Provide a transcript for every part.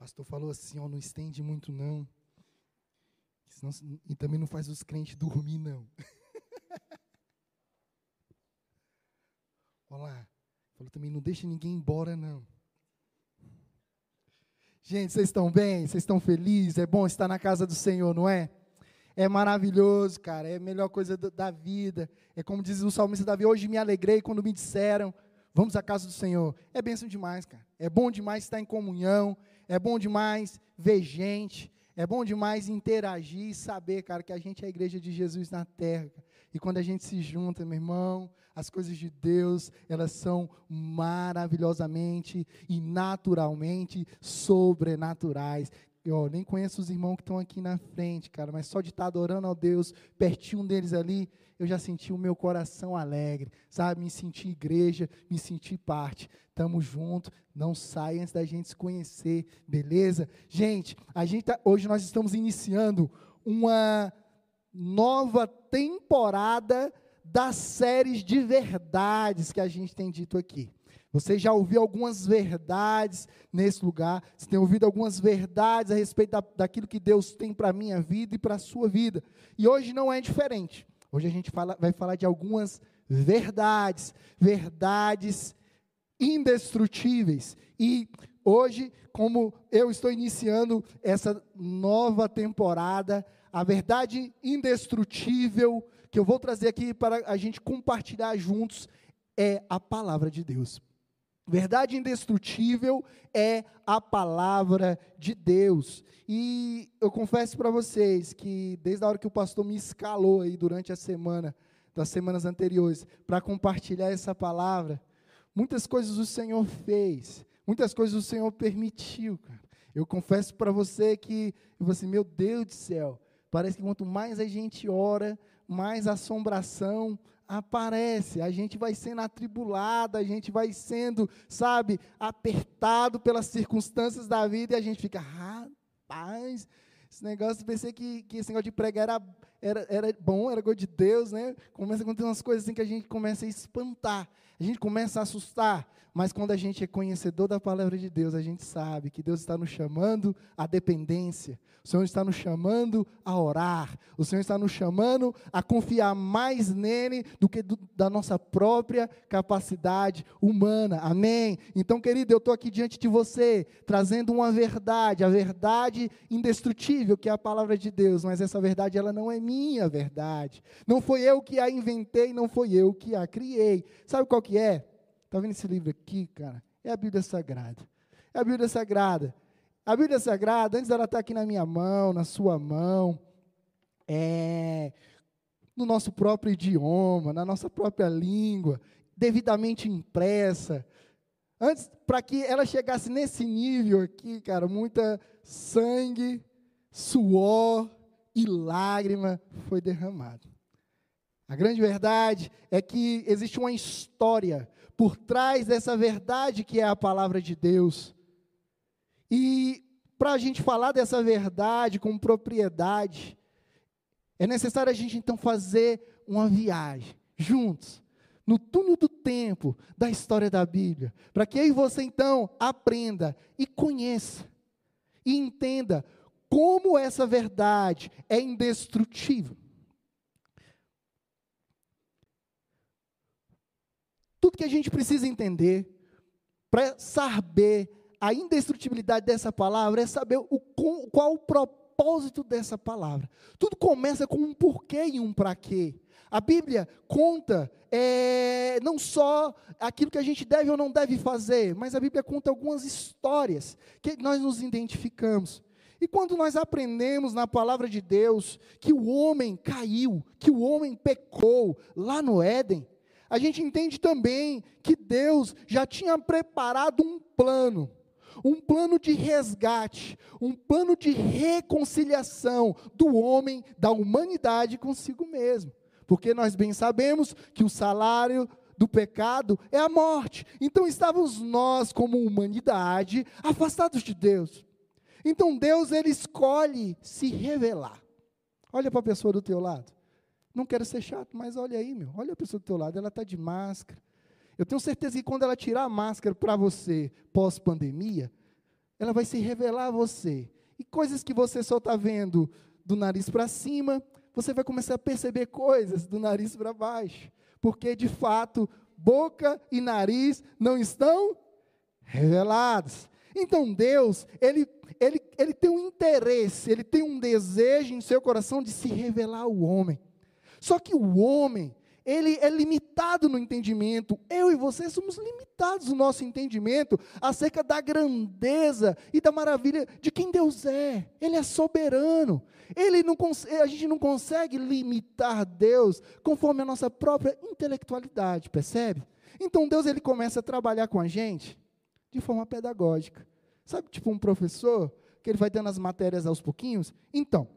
pastor falou assim, ó, não estende muito não. Senão, e também não faz os crentes dormir não. Olha lá. Falou também, não deixa ninguém embora não. Gente, vocês estão bem? Vocês estão felizes? É bom estar na casa do Senhor, não é? É maravilhoso, cara. É a melhor coisa da vida. É como diz o salmista Davi: Hoje me alegrei quando me disseram, vamos à casa do Senhor. É bênção demais, cara. É bom demais estar em comunhão. É bom demais ver gente. É bom demais interagir e saber, cara, que a gente é a igreja de Jesus na terra. E quando a gente se junta, meu irmão, as coisas de Deus, elas são maravilhosamente e naturalmente sobrenaturais. Eu nem conheço os irmãos que estão aqui na frente, cara, mas só de estar adorando ao Deus, pertinho deles ali, eu já senti o meu coração alegre, sabe? Me senti igreja, me senti parte. Tamo junto, não sai antes da gente se conhecer, beleza? Gente, a gente tá, hoje nós estamos iniciando uma nova temporada das séries de verdades que a gente tem dito aqui. Você já ouviu algumas verdades nesse lugar, você tem ouvido algumas verdades a respeito da, daquilo que Deus tem para a minha vida e para a sua vida. E hoje não é diferente. Hoje a gente fala, vai falar de algumas verdades, verdades indestrutíveis. E hoje, como eu estou iniciando essa nova temporada, a verdade indestrutível que eu vou trazer aqui para a gente compartilhar juntos é a palavra de Deus. Verdade indestrutível é a palavra de Deus. E eu confesso para vocês que desde a hora que o pastor me escalou aí durante a semana, das semanas anteriores, para compartilhar essa palavra, muitas coisas o Senhor fez, muitas coisas o Senhor permitiu, cara. Eu confesso para você que, vou assim, meu Deus do céu, parece que quanto mais a gente ora, mais assombração, aparece, a gente vai sendo atribulado, a gente vai sendo, sabe, apertado pelas circunstâncias da vida e a gente fica, rapaz, esse negócio, pensei que, que esse negócio de pregar era, era, era bom, era coisa de Deus, né? Começa a acontecer umas coisas assim que a gente começa a espantar, a gente começa a assustar, mas quando a gente é conhecedor da palavra de Deus, a gente sabe que Deus está nos chamando à dependência, o Senhor está nos chamando a orar, o Senhor está nos chamando a confiar mais nele do que do, da nossa própria capacidade humana. Amém? Então, querido, eu estou aqui diante de você, trazendo uma verdade, a verdade indestrutível, que é a palavra de Deus, mas essa verdade, ela não é minha verdade. Não foi eu que a inventei, não foi eu que a criei. Sabe qual que é? Está vendo esse livro aqui, cara? É a Bíblia Sagrada. É a Bíblia Sagrada. A Bíblia Sagrada, antes dela estar tá aqui na minha mão, na sua mão, é, no nosso próprio idioma, na nossa própria língua, devidamente impressa. Antes, para que ela chegasse nesse nível aqui, cara, muita sangue, suor e lágrima foi derramado. A grande verdade é que existe uma história por trás dessa verdade que é a palavra de Deus. E para a gente falar dessa verdade com propriedade, é necessário a gente então fazer uma viagem juntos, no túnel do tempo da história da Bíblia, para que e você então aprenda e conheça e entenda como essa verdade é indestrutível. Tudo que a gente precisa entender para saber a indestrutibilidade dessa palavra é saber o, qual o propósito dessa palavra. Tudo começa com um porquê e um para quê. A Bíblia conta é, não só aquilo que a gente deve ou não deve fazer, mas a Bíblia conta algumas histórias que nós nos identificamos. E quando nós aprendemos na palavra de Deus que o homem caiu, que o homem pecou lá no Éden, a gente entende também que Deus já tinha preparado um plano, um plano de resgate, um plano de reconciliação do homem, da humanidade consigo mesmo. Porque nós bem sabemos que o salário do pecado é a morte. Então estávamos nós, como humanidade, afastados de Deus. Então Deus ele escolhe se revelar. Olha para a pessoa do teu lado. Não quero ser chato, mas olha aí, meu. Olha a pessoa do teu lado, ela está de máscara. Eu tenho certeza que quando ela tirar a máscara para você pós-pandemia, ela vai se revelar a você. E coisas que você só está vendo do nariz para cima, você vai começar a perceber coisas do nariz para baixo. Porque, de fato, boca e nariz não estão revelados. Então Deus, ele, ele, ele tem um interesse, ele tem um desejo em seu coração de se revelar ao homem. Só que o homem, ele é limitado no entendimento. Eu e você somos limitados no nosso entendimento acerca da grandeza e da maravilha de quem Deus é. Ele é soberano. Ele não, a gente não consegue limitar Deus conforme a nossa própria intelectualidade, percebe? Então Deus ele começa a trabalhar com a gente de forma pedagógica. Sabe, tipo um professor que ele vai dando as matérias aos pouquinhos? Então,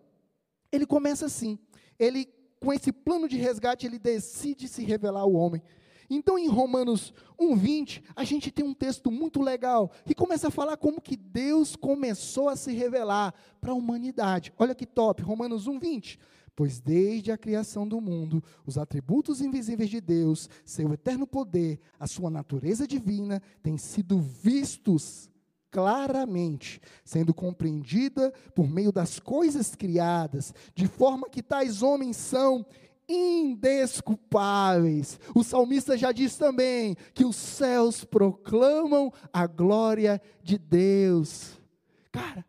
ele começa assim. Ele com esse plano de resgate, ele decide se revelar ao homem. Então, em Romanos 1:20, a gente tem um texto muito legal que começa a falar como que Deus começou a se revelar para a humanidade. Olha que top, Romanos 1:20. Pois desde a criação do mundo, os atributos invisíveis de Deus, seu eterno poder, a sua natureza divina, têm sido vistos claramente, sendo compreendida por meio das coisas criadas, de forma que tais homens são indesculpáveis. O salmista já diz também que os céus proclamam a glória de Deus. Cara,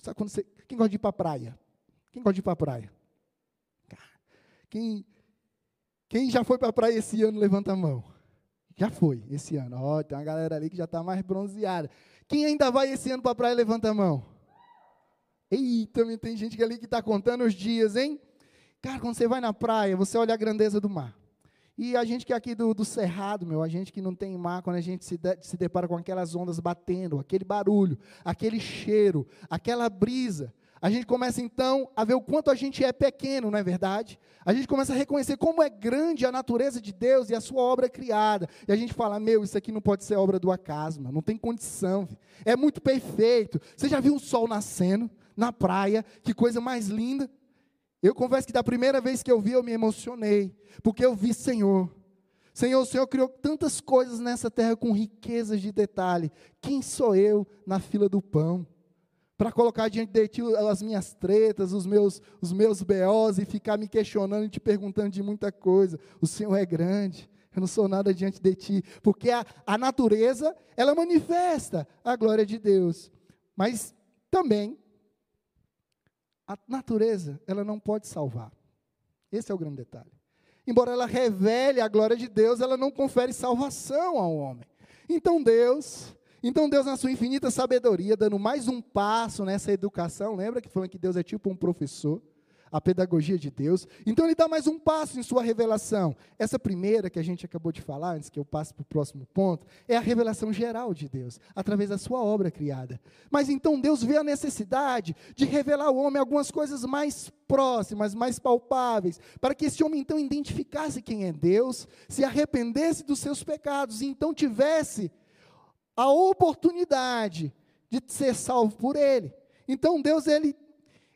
sabe quando você, quem gosta de ir para a praia? Quem gosta de ir para a praia? Quem, quem já foi para a praia esse ano, levanta a mão. Já foi esse ano. Ó, tem uma galera ali que já está mais bronzeada. Quem ainda vai esse ano para a praia, levanta a mão. Eita, tem gente ali que está contando os dias, hein? Cara, quando você vai na praia, você olha a grandeza do mar. E a gente que é aqui do, do Cerrado, meu, a gente que não tem mar, quando a gente se, de, se depara com aquelas ondas batendo, aquele barulho, aquele cheiro, aquela brisa, a gente começa então a ver o quanto a gente é pequeno, não é verdade? A gente começa a reconhecer como é grande a natureza de Deus e a sua obra criada. E a gente fala: meu, isso aqui não pode ser obra do acaso, não tem condição. É muito perfeito. Você já viu o sol nascendo na praia? Que coisa mais linda. Eu confesso que da primeira vez que eu vi, eu me emocionei, porque eu vi Senhor. Senhor, o Senhor criou tantas coisas nessa terra com riquezas de detalhe. Quem sou eu na fila do pão? Para colocar diante de ti as minhas tretas, os meus, os meus BOs e ficar me questionando e te perguntando de muita coisa. O Senhor é grande, eu não sou nada diante de ti, porque a, a natureza, ela manifesta a glória de Deus. Mas também, a natureza, ela não pode salvar. Esse é o grande detalhe. Embora ela revele a glória de Deus, ela não confere salvação ao homem. Então Deus, então Deus, na sua infinita sabedoria, dando mais um passo nessa educação, lembra que falando que Deus é tipo um professor, a pedagogia de Deus. Então ele dá mais um passo em sua revelação. Essa primeira que a gente acabou de falar, antes que eu passe para o próximo ponto, é a revelação geral de Deus, através da sua obra criada. Mas então Deus vê a necessidade de revelar ao homem algumas coisas mais próximas, mais palpáveis, para que esse homem então identificasse quem é Deus, se arrependesse dos seus pecados e então tivesse a oportunidade de ser salvo por Ele. Então Deus ele,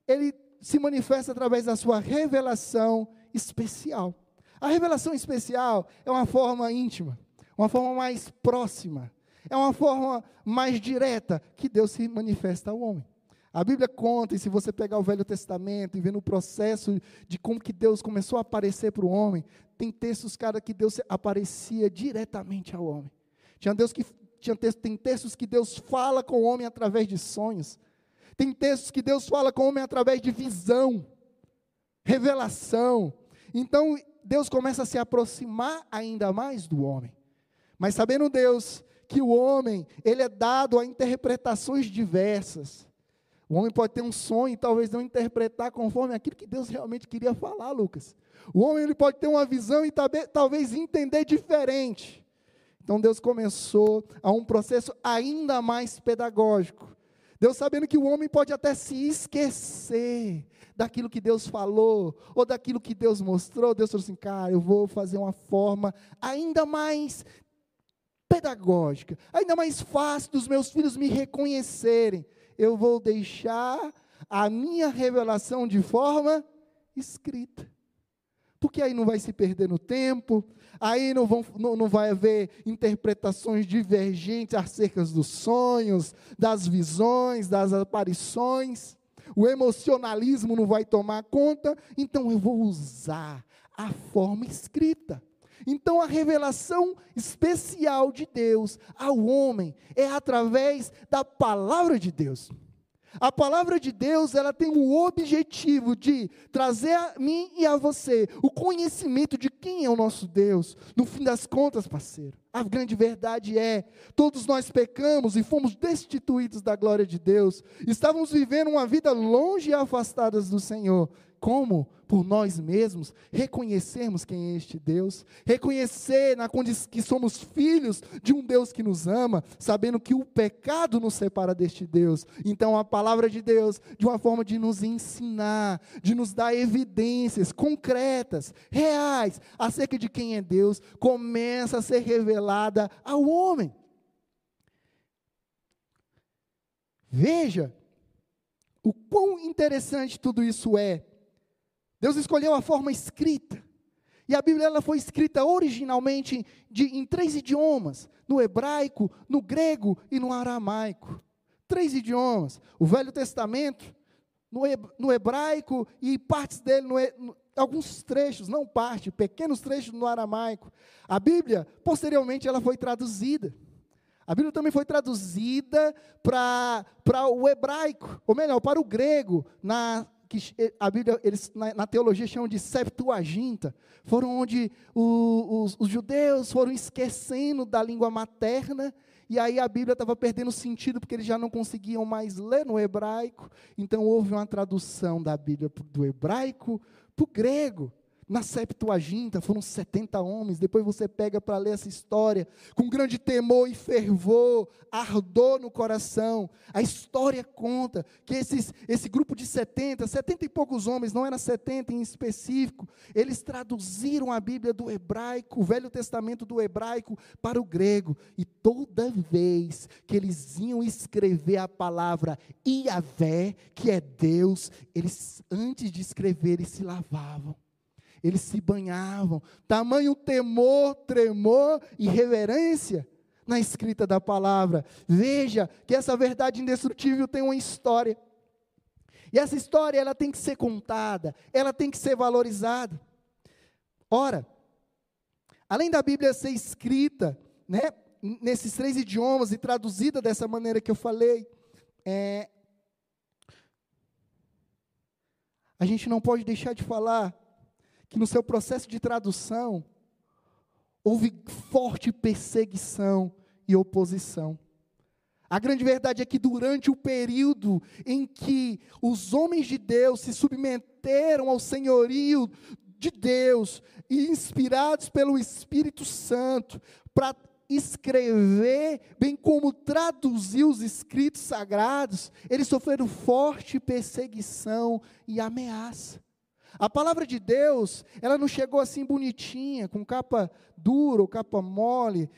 ele se manifesta através da sua revelação especial. A revelação especial é uma forma íntima, uma forma mais próxima, é uma forma mais direta que Deus se manifesta ao homem. A Bíblia conta, e se você pegar o Velho Testamento e ver no processo de como que Deus começou a aparecer para o homem, tem textos, cara, que Deus aparecia diretamente ao homem. Tinha Deus que tinha texto, tem textos que Deus fala com o homem através de sonhos. Tem textos que Deus fala com o homem através de visão, revelação. Então, Deus começa a se aproximar ainda mais do homem. Mas sabendo Deus que o homem, ele é dado a interpretações diversas. O homem pode ter um sonho e talvez não interpretar conforme aquilo que Deus realmente queria falar, Lucas. O homem ele pode ter uma visão e talvez entender diferente. Então Deus começou a um processo ainda mais pedagógico. Deus sabendo que o homem pode até se esquecer daquilo que Deus falou, ou daquilo que Deus mostrou, Deus falou assim, cara, eu vou fazer uma forma ainda mais pedagógica, ainda mais fácil dos meus filhos me reconhecerem. Eu vou deixar a minha revelação de forma escrita. Porque aí não vai se perder no tempo, aí não, vão, não, não vai haver interpretações divergentes acerca dos sonhos, das visões, das aparições. O emocionalismo não vai tomar conta, então eu vou usar a forma escrita. Então a revelação especial de Deus ao homem é através da palavra de Deus. A palavra de Deus, ela tem o objetivo de trazer a mim e a você o conhecimento de quem é o nosso Deus. No fim das contas, parceiro, a grande verdade é: todos nós pecamos e fomos destituídos da glória de Deus. Estávamos vivendo uma vida longe e afastadas do Senhor. Como? Por nós mesmos, reconhecermos quem é este Deus, reconhecer na condição que somos filhos de um Deus que nos ama, sabendo que o pecado nos separa deste Deus. Então a palavra de Deus, de uma forma de nos ensinar, de nos dar evidências concretas, reais, acerca de quem é Deus, começa a ser revelada ao homem. Veja o quão interessante tudo isso é Deus escolheu a forma escrita. E a Bíblia ela foi escrita originalmente de, em três idiomas: no hebraico, no grego e no aramaico. Três idiomas. O Velho Testamento, no, hebraico e partes dele, no, no, alguns trechos, não parte, pequenos trechos no aramaico. A Bíblia, posteriormente, ela foi traduzida. A Bíblia também foi traduzida para o hebraico, ou melhor, para o grego, na que a Bíblia, eles na, na teologia chamam de Septuaginta, foram onde os, os judeus foram esquecendo da língua materna, e aí a Bíblia estava perdendo sentido porque eles já não conseguiam mais ler no hebraico, então houve uma tradução da Bíblia do hebraico para o grego na Septuaginta foram 70 homens. Depois você pega para ler essa história com grande temor e fervor, ardor no coração. A história conta que esses, esse grupo de 70, 70 e poucos homens, não era 70 em específico, eles traduziram a Bíblia do hebraico, o Velho Testamento do hebraico para o grego. E toda vez que eles iam escrever a palavra Iavé, que é Deus, eles antes de escrever eles se lavavam eles se banhavam. Tamanho temor, tremor e reverência na escrita da palavra. Veja que essa verdade indestrutível tem uma história. E essa história ela tem que ser contada, ela tem que ser valorizada. Ora, além da Bíblia ser escrita, né, nesses três idiomas e traduzida dessa maneira que eu falei, é, a gente não pode deixar de falar que no seu processo de tradução houve forte perseguição e oposição. A grande verdade é que durante o período em que os homens de Deus se submeteram ao senhorio de Deus e inspirados pelo Espírito Santo para escrever, bem como traduzir os escritos sagrados, eles sofreram forte perseguição e ameaça. A palavra de Deus, ela não chegou assim bonitinha, com capa dura ou capa mole,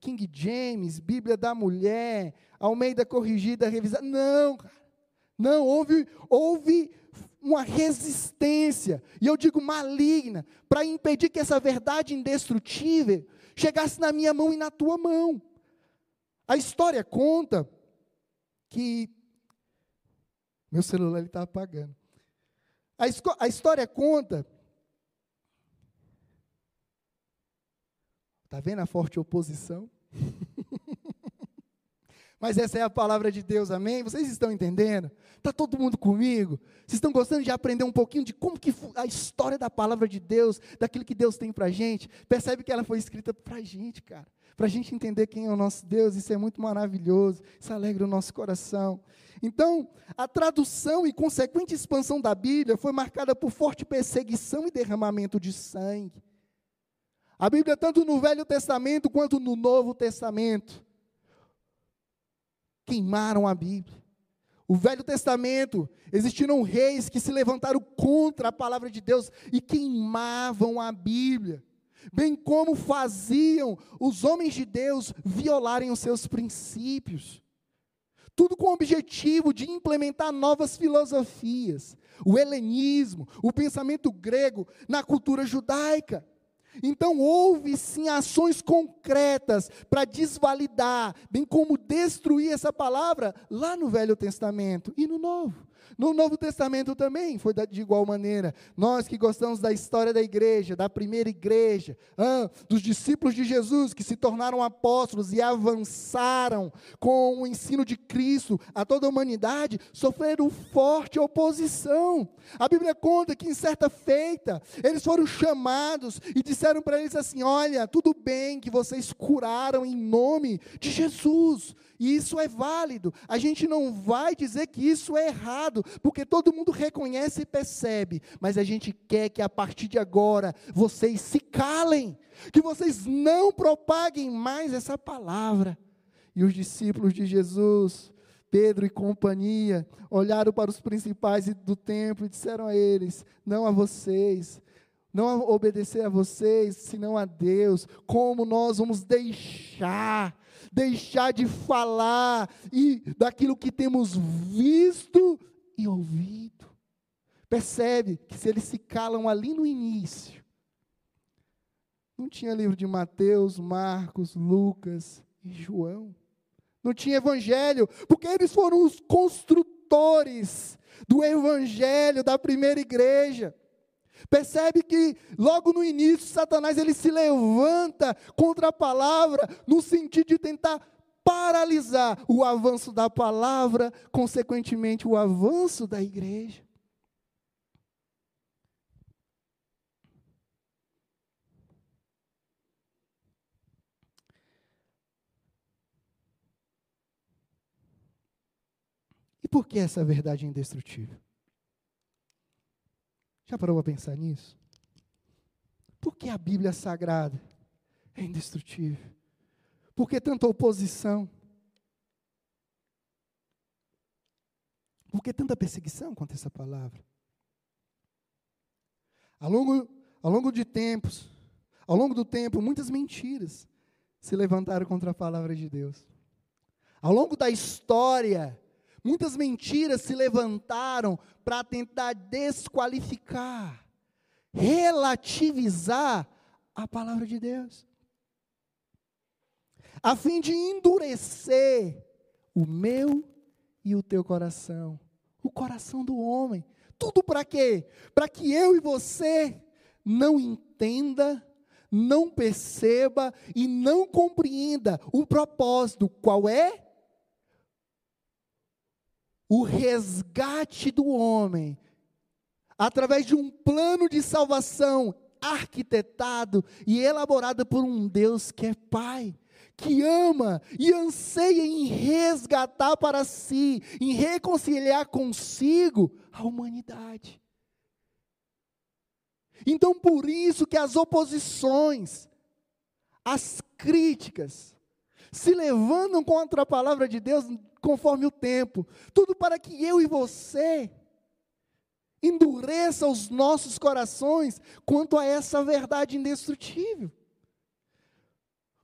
King James, Bíblia da Mulher, Almeida Corrigida, Revisada. Não, cara. Não, houve, houve uma resistência, e eu digo maligna, para impedir que essa verdade indestrutível chegasse na minha mão e na tua mão. A história conta que. Meu celular está apagando. A, a história conta. Está vendo a forte oposição? Mas essa é a palavra de Deus, amém? Vocês estão entendendo? Está todo mundo comigo? Vocês estão gostando de aprender um pouquinho de como que a história da palavra de Deus, daquilo que Deus tem para gente? Percebe que ela foi escrita para gente, cara. Para a gente entender quem é o nosso Deus, isso é muito maravilhoso, isso alegra o nosso coração. Então, a tradução e consequente expansão da Bíblia foi marcada por forte perseguição e derramamento de sangue. A Bíblia, tanto no Velho Testamento quanto no Novo Testamento, queimaram a Bíblia. O Velho Testamento, existiram reis que se levantaram contra a palavra de Deus e queimavam a Bíblia, bem como faziam os homens de Deus violarem os seus princípios. Tudo com o objetivo de implementar novas filosofias, o helenismo, o pensamento grego na cultura judaica. Então, houve sim ações concretas para desvalidar, bem como destruir essa palavra lá no Velho Testamento e no Novo. No Novo Testamento também foi de igual maneira. Nós que gostamos da história da igreja, da primeira igreja, ah, dos discípulos de Jesus que se tornaram apóstolos e avançaram com o ensino de Cristo a toda a humanidade, sofreram forte oposição. A Bíblia conta que em certa feita eles foram chamados e disseram para eles assim: Olha, tudo bem que vocês curaram em nome de Jesus e isso é válido. A gente não vai dizer que isso é errado, porque todo mundo reconhece e percebe, mas a gente quer que a partir de agora vocês se calem, que vocês não propaguem mais essa palavra. E os discípulos de Jesus, Pedro e companhia, olharam para os principais do templo e disseram a eles: Não a vocês, não obedecer a vocês, senão a Deus. Como nós vamos deixar deixar de falar e daquilo que temos visto e ouvido. Percebe que se eles se calam ali no início, não tinha livro de Mateus, Marcos, Lucas e João. Não tinha evangelho, porque eles foram os construtores do evangelho da primeira igreja. Percebe que logo no início Satanás ele se levanta contra a palavra no sentido de tentar paralisar o avanço da palavra, consequentemente o avanço da igreja. E por que essa verdade é indestrutível? Já parou para pensar nisso? Por que a Bíblia Sagrada é indestrutível? Por que tanta oposição? Por que tanta perseguição contra essa palavra? Ao longo, ao longo de tempos, ao longo do tempo, muitas mentiras se levantaram contra a palavra de Deus. Ao longo da história, Muitas mentiras se levantaram para tentar desqualificar, relativizar a palavra de Deus, a fim de endurecer o meu e o teu coração, o coração do homem. Tudo para quê? Para que eu e você não entenda, não perceba e não compreenda o propósito, qual é o resgate do homem, através de um plano de salvação arquitetado e elaborado por um Deus que é Pai, que ama e anseia em resgatar para si, em reconciliar consigo a humanidade. Então, por isso que as oposições, as críticas, se levantam contra a palavra de Deus conforme o tempo. Tudo para que eu e você endureça os nossos corações quanto a essa verdade indestrutível.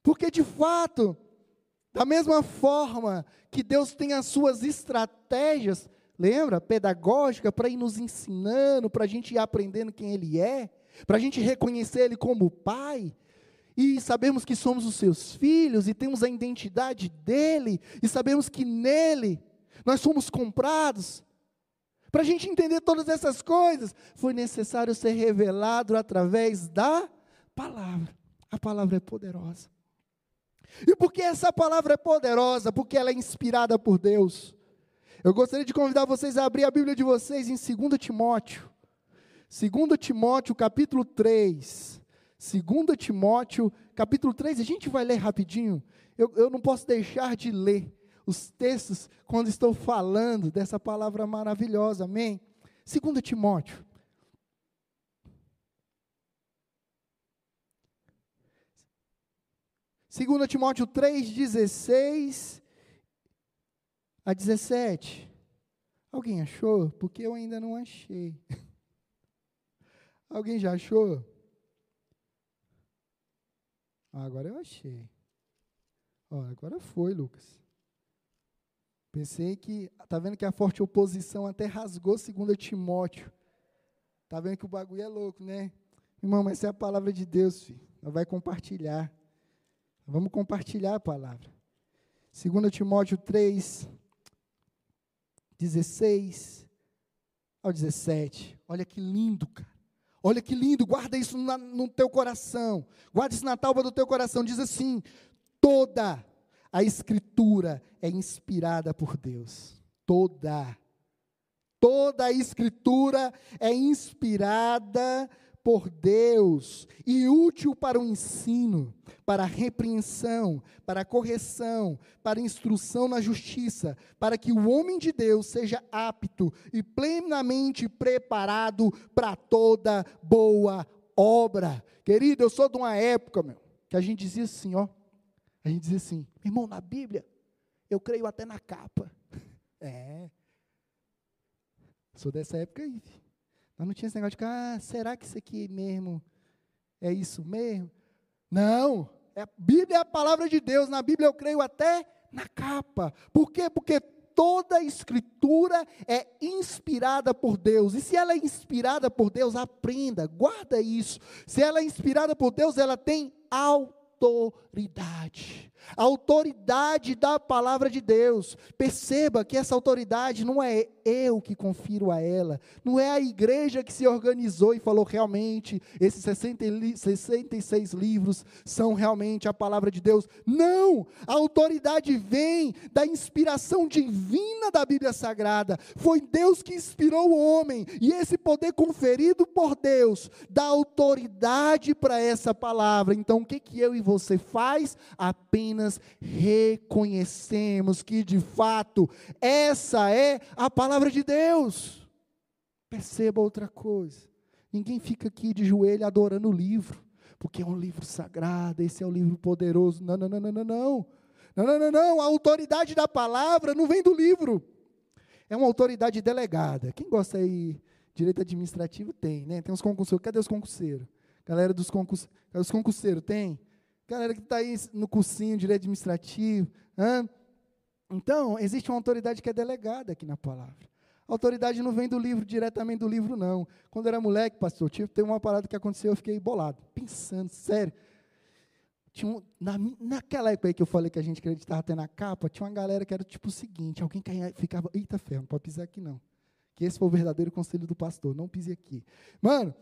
Porque de fato, da mesma forma que Deus tem as suas estratégias, lembra, pedagógica, para ir nos ensinando, para a gente ir aprendendo quem Ele é, para a gente reconhecer Ele como Pai, e sabemos que somos os seus filhos e temos a identidade dele e sabemos que nele nós somos comprados. Para a gente entender todas essas coisas, foi necessário ser revelado através da palavra. A palavra é poderosa. E por que essa palavra é poderosa? Porque ela é inspirada por Deus. Eu gostaria de convidar vocês a abrir a Bíblia de vocês em 2 Timóteo. 2 Timóteo, capítulo 3. 2 Timóteo, capítulo 3, a gente vai ler rapidinho. Eu, eu não posso deixar de ler os textos quando estou falando dessa palavra maravilhosa, amém? 2 Timóteo. Segunda Timóteo 3, 16 a 17. Alguém achou? Porque eu ainda não achei. Alguém já achou? Ah, agora eu achei. Ó, agora foi, Lucas. Pensei que, tá vendo que a forte oposição até rasgou 2 Timóteo. Tá vendo que o bagulho é louco, né? Irmão, mas essa é a palavra de Deus, filho. Nós vai compartilhar. Vamos compartilhar a palavra. 2 Timóteo 3, 16 ao 17. Olha que lindo, cara. Olha que lindo, guarda isso na, no teu coração. Guarda isso na tábua do teu coração. Diz assim: toda a escritura é inspirada por Deus. Toda. Toda a escritura é inspirada por Deus e útil para o ensino, para a repreensão, para a correção, para a instrução na justiça, para que o homem de Deus seja apto e plenamente preparado para toda boa obra. Querido, eu sou de uma época, meu, que a gente dizia assim, ó. A gente dizia assim, irmão, na Bíblia, eu creio até na capa. É. Sou dessa época aí. Mas não tinha esse negócio de, ah, será que isso aqui mesmo é isso mesmo? Não, é, a Bíblia é a palavra de Deus, na Bíblia eu creio até na capa. Por quê? Porque toda escritura é inspirada por Deus. E se ela é inspirada por Deus, aprenda, guarda isso. Se ela é inspirada por Deus, ela tem autoridade a autoridade da palavra de Deus. Perceba que essa autoridade não é eu que confiro a ela, não é a igreja que se organizou e falou realmente, esses 60, 66 livros são realmente a palavra de Deus. Não! A autoridade vem da inspiração divina da Bíblia Sagrada. Foi Deus que inspirou o homem, e esse poder conferido por Deus dá autoridade para essa palavra. Então, o que, que eu e você faz? Apenas reconhecemos que de fato essa é a palavra de Deus. Perceba outra coisa: ninguém fica aqui de joelho adorando o livro, porque é um livro sagrado, esse é um livro poderoso. Não, não, não, não, não, não. Não, não, não, não. A autoridade da palavra não vem do livro. É uma autoridade delegada. Quem gosta aí, direito administrativo tem, né? Tem os concurseiros. Cadê os concurseiros? Galera dos concurseiros. Os concurseiros tem? Galera que está aí no cursinho de direito administrativo. Hein? Então, existe uma autoridade que é delegada aqui na palavra. A autoridade não vem do livro, diretamente do livro, não. Quando eu era moleque, pastor, tive, tem uma parada que aconteceu, eu fiquei bolado, pensando, sério. Tinha um, na, naquela época aí que eu falei que a gente acreditava até na capa, tinha uma galera que era tipo o seguinte, alguém ficava, eita ferro, não pode pisar aqui não. Que esse foi o verdadeiro conselho do pastor, não pise aqui. Mano,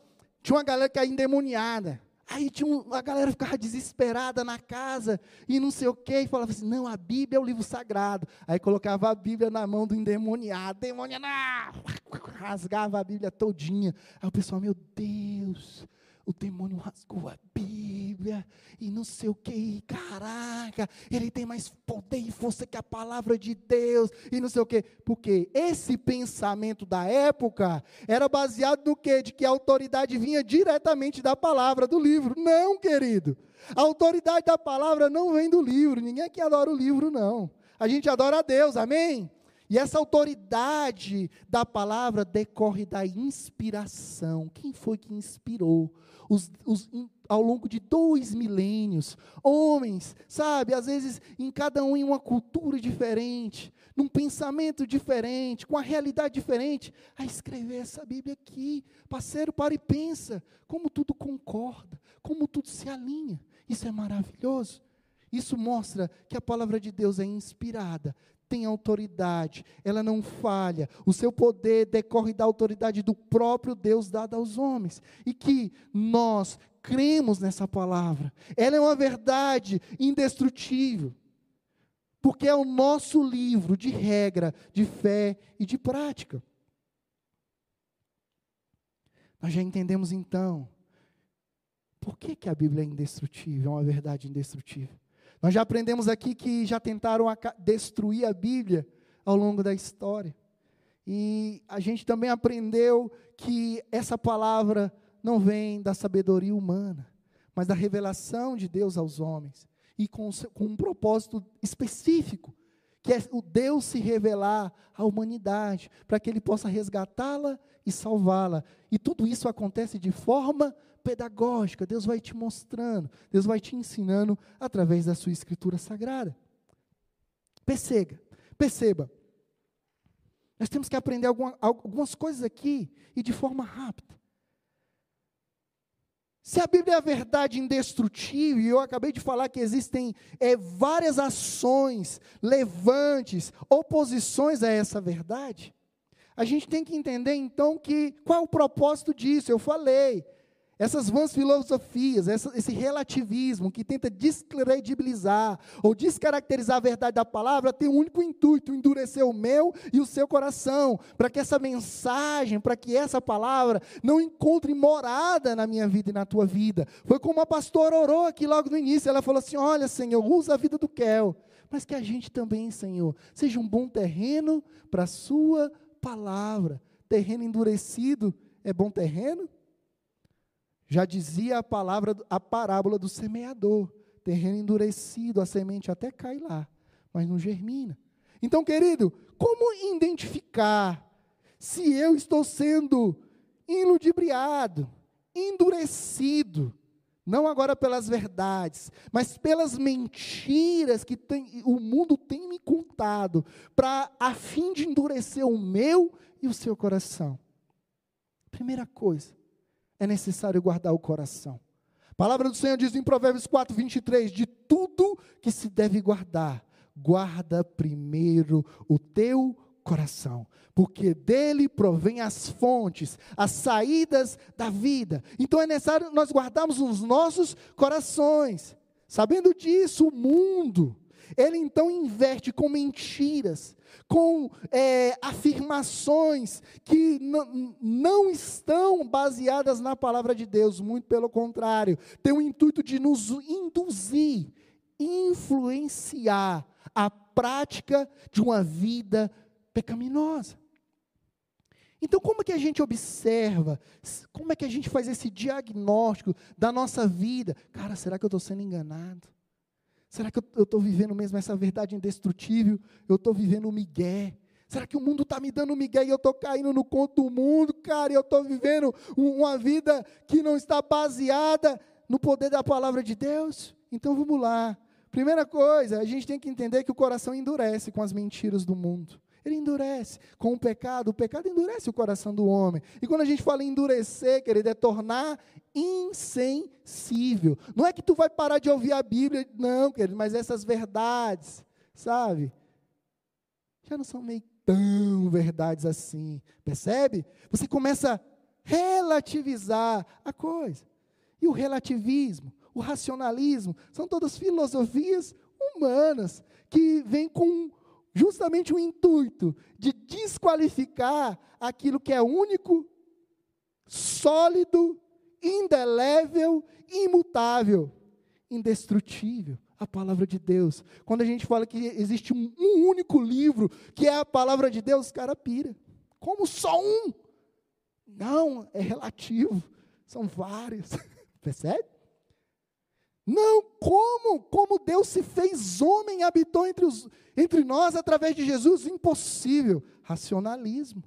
tinha uma galera que era endemoniada. Aí tinha um, a galera ficava desesperada na casa e não sei o quê, e falava assim: não, a Bíblia é o livro sagrado. Aí colocava a Bíblia na mão do endemoniado, demônio, rasgava a Bíblia todinha. Aí o pessoal, meu Deus, o demônio rasgou a Bíblia e não sei o que, caraca, ele tem mais poder e força que a palavra de Deus e não sei o que. Porque esse pensamento da época era baseado no que? De que a autoridade vinha diretamente da palavra do livro. Não, querido. A autoridade da palavra não vem do livro. Ninguém aqui adora o livro, não. A gente adora a Deus, amém? E essa autoridade da palavra decorre da inspiração. Quem foi que inspirou? os, os, ao longo de dois milênios. Homens, sabe, às vezes em cada um em uma cultura diferente, num pensamento diferente, com a realidade diferente, a escrever essa Bíblia aqui. Parceiro, para e pensa como tudo concorda, como tudo se alinha. Isso é maravilhoso. Isso mostra que a palavra de Deus é inspirada, tem autoridade, ela não falha, o seu poder decorre da autoridade do próprio Deus dada aos homens, e que nós cremos nessa palavra, ela é uma verdade indestrutível, porque é o nosso livro de regra, de fé e de prática. Nós já entendemos então, por que, que a Bíblia é indestrutível, é uma verdade indestrutível? Nós já aprendemos aqui que já tentaram destruir a Bíblia ao longo da história. E a gente também aprendeu que essa palavra não vem da sabedoria humana, mas da revelação de Deus aos homens. E com, com um propósito específico, que é o Deus se revelar à humanidade, para que ele possa resgatá-la e salvá-la. E tudo isso acontece de forma pedagógica, Deus vai te mostrando, Deus vai te ensinando através da sua escritura sagrada. Perceba, perceba, Nós temos que aprender alguma, algumas coisas aqui e de forma rápida. Se a Bíblia é a verdade indestrutível, e eu acabei de falar que existem é, várias ações, levantes, oposições a essa verdade, a gente tem que entender então que qual é o propósito disso. Eu falei, essas vãs filosofias, essa, esse relativismo que tenta descredibilizar ou descaracterizar a verdade da palavra, tem um único intuito: endurecer o meu e o seu coração, para que essa mensagem, para que essa palavra não encontre morada na minha vida e na tua vida. Foi como a pastora orou aqui logo no início: ela falou assim: Olha, Senhor, usa a vida do Kel, mas que a gente também, Senhor, seja um bom terreno para a Sua palavra. Terreno endurecido é bom terreno? Já dizia a palavra, a parábola do semeador: terreno endurecido, a semente até cai lá, mas não germina. Então, querido, como identificar se eu estou sendo iludibriado, endurecido, não agora pelas verdades, mas pelas mentiras que tem, o mundo tem me contado, para a fim de endurecer o meu e o seu coração. Primeira coisa, é necessário guardar o coração. A palavra do Senhor diz em Provérbios 4, 23: De tudo que se deve guardar, guarda primeiro o teu coração, porque dele provém as fontes, as saídas da vida. Então é necessário nós guardarmos os nossos corações. Sabendo disso, o mundo, ele então inverte com mentiras, com é, afirmações que não estão baseadas na palavra de Deus, muito pelo contrário, tem o intuito de nos induzir, influenciar a prática de uma vida pecaminosa. Então, como é que a gente observa? Como é que a gente faz esse diagnóstico da nossa vida? Cara, será que eu estou sendo enganado? Será que eu estou vivendo mesmo essa verdade indestrutível? Eu estou vivendo o migué? Será que o mundo está me dando migué e eu estou caindo no conto do mundo, cara? E eu estou vivendo uma vida que não está baseada no poder da palavra de Deus? Então vamos lá. Primeira coisa, a gente tem que entender que o coração endurece com as mentiras do mundo ele endurece. Com o pecado, o pecado endurece o coração do homem. E quando a gente fala em endurecer, querido, é tornar insensível. Não é que tu vai parar de ouvir a Bíblia, não, querido, mas essas verdades, sabe? Já não são meio tão verdades assim. Percebe? Você começa a relativizar a coisa. E o relativismo, o racionalismo, são todas filosofias humanas que vêm com justamente o intuito de desqualificar aquilo que é único, sólido, indelével, imutável, indestrutível, a palavra de Deus. Quando a gente fala que existe um, um único livro, que é a palavra de Deus, cara pira. Como só um? Não, é relativo, são vários. Percebe? Não, como? Como Deus se fez homem habitou entre, os, entre nós através de Jesus? Impossível. Racionalismo.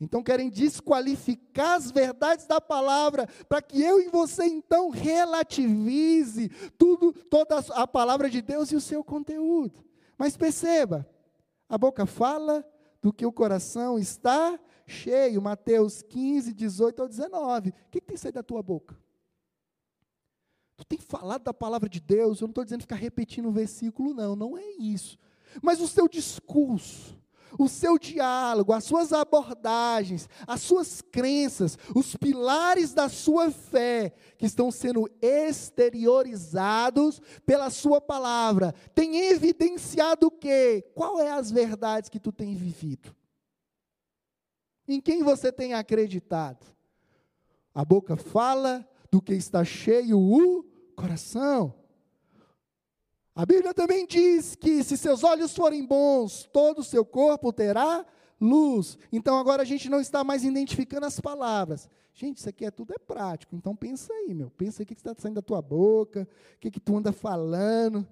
Então querem desqualificar as verdades da palavra para que eu e você então relativize tudo, toda a palavra de Deus e o seu conteúdo. Mas perceba, a boca fala do que o coração está cheio. Mateus 15, 18 ou 19. O que, que tem saído da tua boca? Tu tem falado da palavra de Deus, eu não estou dizendo ficar repetindo o versículo, não, não é isso. Mas o seu discurso, o seu diálogo, as suas abordagens, as suas crenças, os pilares da sua fé, que estão sendo exteriorizados pela sua palavra, tem evidenciado o quê? Qual é as verdades que tu tem vivido? Em quem você tem acreditado? A boca fala, do que está cheio o coração. A Bíblia também diz que se seus olhos forem bons, todo o seu corpo terá luz. Então agora a gente não está mais identificando as palavras. Gente, isso aqui é tudo é prático. Então pensa aí, meu. Pensa aí o que está saindo da tua boca, o que, que tu anda falando.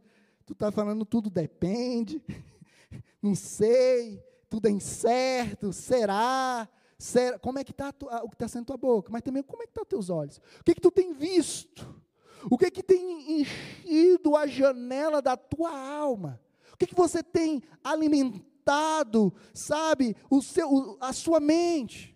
Tu está falando tudo depende. não sei, tudo é incerto, será como é que está o que está sendo tua boca, mas também como é que estão tá teus olhos. O que, que tu tem visto? O que, que tem enchido a janela da tua alma? O que, que você tem alimentado sabe, o seu, a sua mente.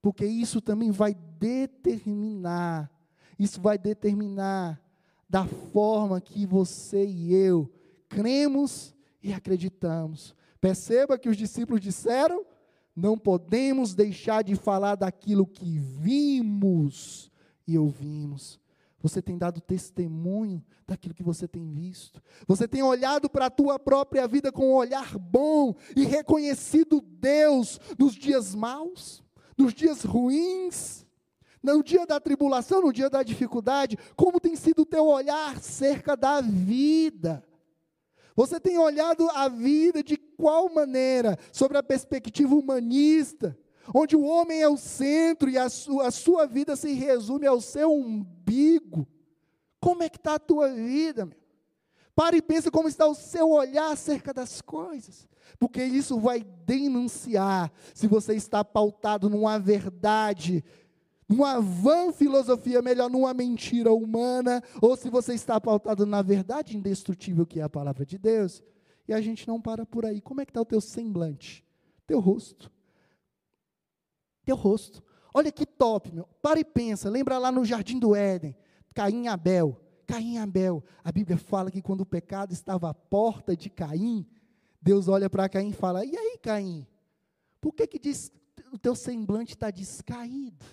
Porque isso também vai determinar, isso vai determinar da forma que você e eu cremos e acreditamos. Perceba que os discípulos disseram: não podemos deixar de falar daquilo que vimos e ouvimos. Você tem dado testemunho daquilo que você tem visto. Você tem olhado para a tua própria vida com um olhar bom e reconhecido Deus nos dias maus, nos dias ruins, no dia da tribulação, no dia da dificuldade. Como tem sido o teu olhar cerca da vida? Você tem olhado a vida de qual maneira? Sobre a perspectiva humanista, onde o homem é o centro e a sua, a sua vida se resume ao seu umbigo. Como é que está a tua vida, meu? Pare e pense como está o seu olhar acerca das coisas. Porque isso vai denunciar se você está pautado numa verdade numa vã filosofia, melhor, numa mentira humana, ou se você está pautado na verdade indestrutível que é a palavra de Deus. E a gente não para por aí. Como é que está o teu semblante? Teu rosto. Teu rosto. Olha que top, meu. Para e pensa. Lembra lá no Jardim do Éden. Caim e Abel. Caim e Abel. A Bíblia fala que quando o pecado estava à porta de Caim, Deus olha para Caim e fala: E aí, Caim? Por que, que diz, o teu semblante está descaído?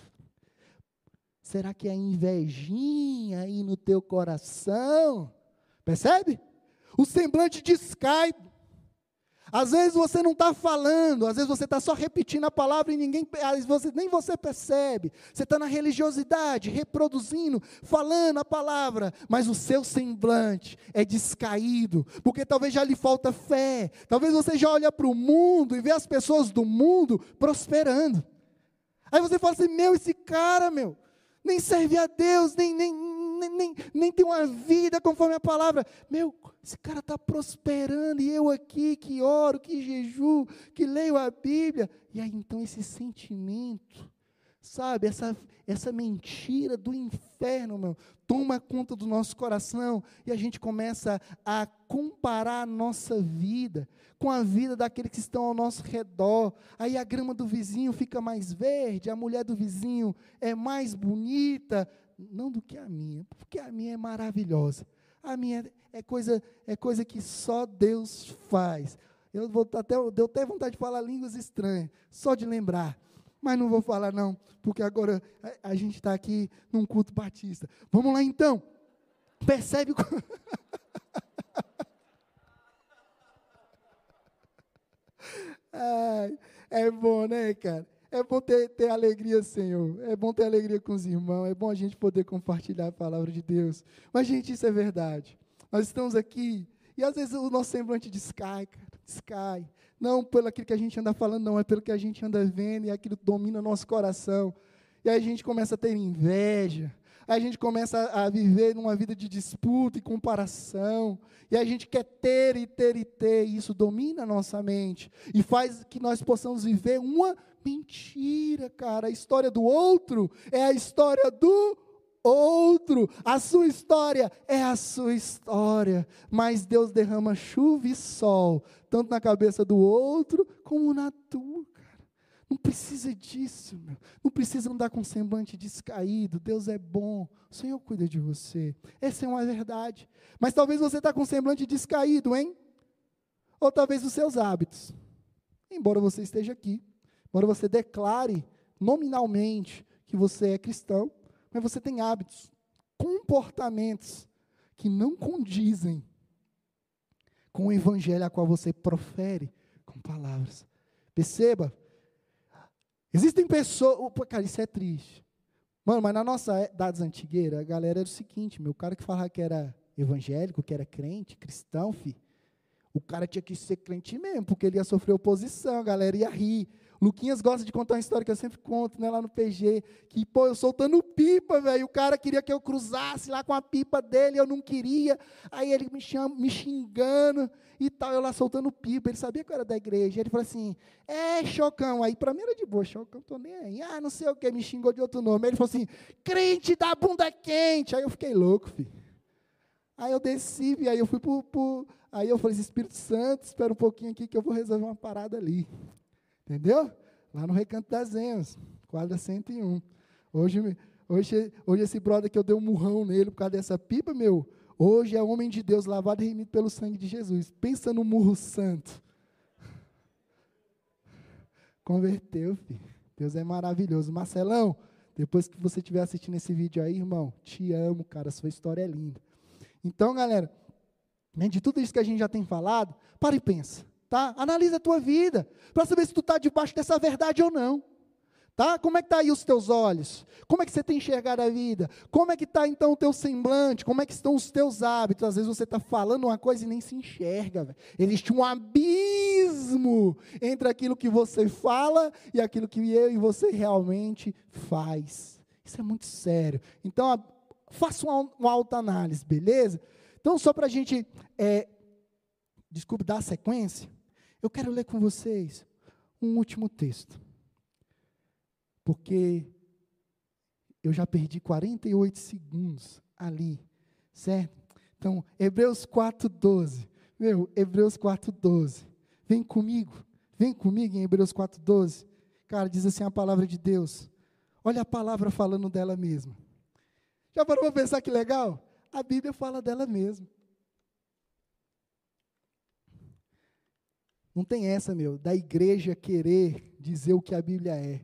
Será que é invejinha aí no teu coração? Percebe? O semblante descai. Às vezes você não está falando, às vezes você está só repetindo a palavra e ninguém, você, nem você percebe. Você está na religiosidade, reproduzindo, falando a palavra, mas o seu semblante é descaído, porque talvez já lhe falta fé. Talvez você já olha para o mundo e vê as pessoas do mundo prosperando. Aí você fala assim: meu, esse cara, meu, nem serve a Deus, nem, nem, nem, nem, nem tem uma vida conforme a palavra. Meu, esse cara está prosperando, e eu aqui que oro, que jejuo, que leio a Bíblia. E aí então esse sentimento, sabe, essa, essa mentira do inferno, meu, toma conta do nosso coração e a gente começa a comparar a nossa vida com a vida daqueles que estão ao nosso redor. Aí a grama do vizinho fica mais verde, a mulher do vizinho é mais bonita, não do que a minha, porque a minha é maravilhosa. A minha é coisa, é coisa que só Deus faz. Eu vou até, deu até vontade de falar línguas estranhas, só de lembrar. Mas não vou falar não, porque agora a, a gente está aqui num culto batista. Vamos lá então. Percebe? Ai, é bom, né, cara? É bom ter, ter alegria, Senhor. É bom ter alegria com os irmãos. É bom a gente poder compartilhar a palavra de Deus. Mas, gente, isso é verdade. Nós estamos aqui e às vezes o nosso semblante descai. Descai. Não pelo aquilo que a gente anda falando, não. É pelo que a gente anda vendo e aquilo domina nosso coração. E aí a gente começa a ter inveja a gente começa a viver numa vida de disputa e comparação, e a gente quer ter e ter e ter, e isso domina a nossa mente, e faz que nós possamos viver uma mentira, cara. A história do outro é a história do outro, a sua história é a sua história, mas Deus derrama chuva e sol, tanto na cabeça do outro como na tua. Não precisa disso, meu. não precisa andar com semblante descaído. Deus é bom, o Senhor cuida de você. Essa é uma verdade. Mas talvez você está com semblante descaído, hein? Ou talvez os seus hábitos. Embora você esteja aqui, embora você declare nominalmente que você é cristão, mas você tem hábitos, comportamentos que não condizem com o evangelho a qual você profere com palavras. Perceba, Existem pessoas. Cara, isso é triste. Mano, mas na nossa idade antigueira, a galera era o seguinte: meu cara que falava que era evangélico, que era crente, cristão, fi, o cara tinha que ser crente mesmo, porque ele ia sofrer oposição, a galera ia rir. Luquinhas gosta de contar uma história que eu sempre conto, né, lá no PG, que, pô, eu soltando pipa, velho, o cara queria que eu cruzasse lá com a pipa dele, eu não queria, aí ele me, chama, me xingando e tal, eu lá soltando pipa, ele sabia que eu era da igreja, ele falou assim, é, Chocão, aí para mim era de boa, Chocão, tô nem aí, ah, não sei o que, me xingou de outro nome, ele falou assim, crente da bunda quente, aí eu fiquei louco, filho. Aí eu desci, e aí eu fui pro, pro, Aí eu falei, Espírito Santo, espera um pouquinho aqui que eu vou resolver uma parada ali. Entendeu? Lá no Recanto das Emas, quadra 101. Hoje, hoje, hoje esse brother que eu dei um murrão nele por causa dessa pipa, meu, hoje é homem de Deus, lavado e remido pelo sangue de Jesus. Pensa no murro santo. Converteu, filho. Deus é maravilhoso. Marcelão, depois que você estiver assistindo esse vídeo aí, irmão, te amo, cara, sua história é linda. Então, galera, né, de tudo isso que a gente já tem falado, para e pensa, tá? Analisa a tua vida, para saber se tu está debaixo dessa verdade ou não. Tá? Como é que está aí os teus olhos? Como é que você tem enxergado a vida? Como é que está então o teu semblante? Como é que estão os teus hábitos? Às vezes você está falando uma coisa e nem se enxerga. Véio. Existe um abismo entre aquilo que você fala e aquilo que eu e você realmente faz. Isso é muito sério. Então, faça uma, uma autoanálise, beleza? Então, só para a gente, é, desculpe, dar sequência, eu quero ler com vocês um último texto. Porque eu já perdi 48 segundos ali, certo? Então, Hebreus 4,12. Meu, Hebreus 4,12. Vem comigo, vem comigo em Hebreus 4,12. Cara, diz assim a palavra de Deus. Olha a palavra falando dela mesma. Já parou para pensar que legal? A Bíblia fala dela mesma. Não tem essa, meu, da igreja querer dizer o que a Bíblia é.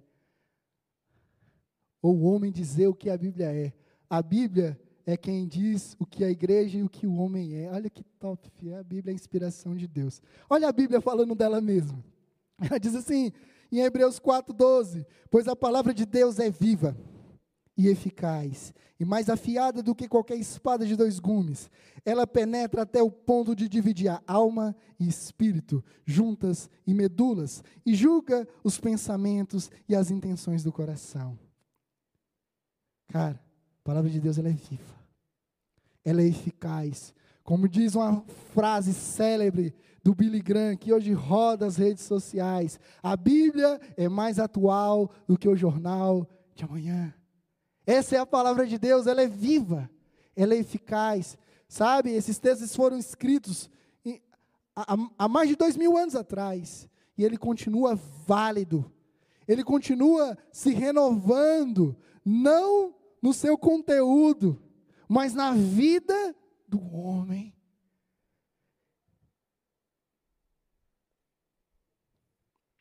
Ou o homem dizer o que a Bíblia é. A Bíblia é quem diz o que a igreja e o que o homem é. Olha que top, filho. a Bíblia é a inspiração de Deus. Olha a Bíblia falando dela mesma. Ela diz assim, em Hebreus 4,12: Pois a palavra de Deus é viva e eficaz, e mais afiada do que qualquer espada de dois gumes. Ela penetra até o ponto de dividir a alma e espírito, juntas e medulas, e julga os pensamentos e as intenções do coração. Cara, a palavra de Deus ela é viva, ela é eficaz. Como diz uma frase célebre do Billy Graham, que hoje roda as redes sociais: a Bíblia é mais atual do que o jornal de amanhã. Essa é a palavra de Deus, ela é viva, ela é eficaz. Sabe, esses textos foram escritos há, há mais de dois mil anos atrás, e ele continua válido, ele continua se renovando, não no seu conteúdo, mas na vida do homem.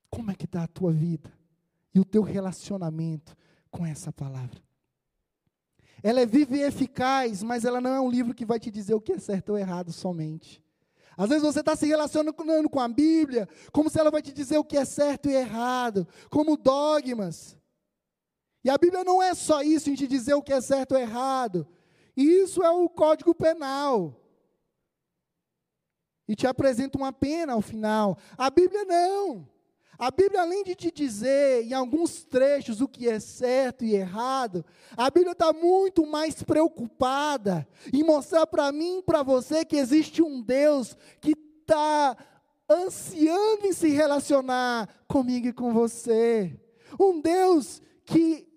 Como é que está a tua vida e o teu relacionamento com essa palavra? Ela é viva e eficaz, mas ela não é um livro que vai te dizer o que é certo ou errado somente. Às vezes você está se relacionando com a Bíblia, como se ela vai te dizer o que é certo e errado, como dogmas. E a Bíblia não é só isso em te dizer o que é certo ou errado. Isso é o código penal. E te apresenta uma pena ao final. A Bíblia não. A Bíblia, além de te dizer em alguns trechos o que é certo e errado, a Bíblia está muito mais preocupada em mostrar para mim e para você que existe um Deus que está ansiando em se relacionar comigo e com você. Um Deus que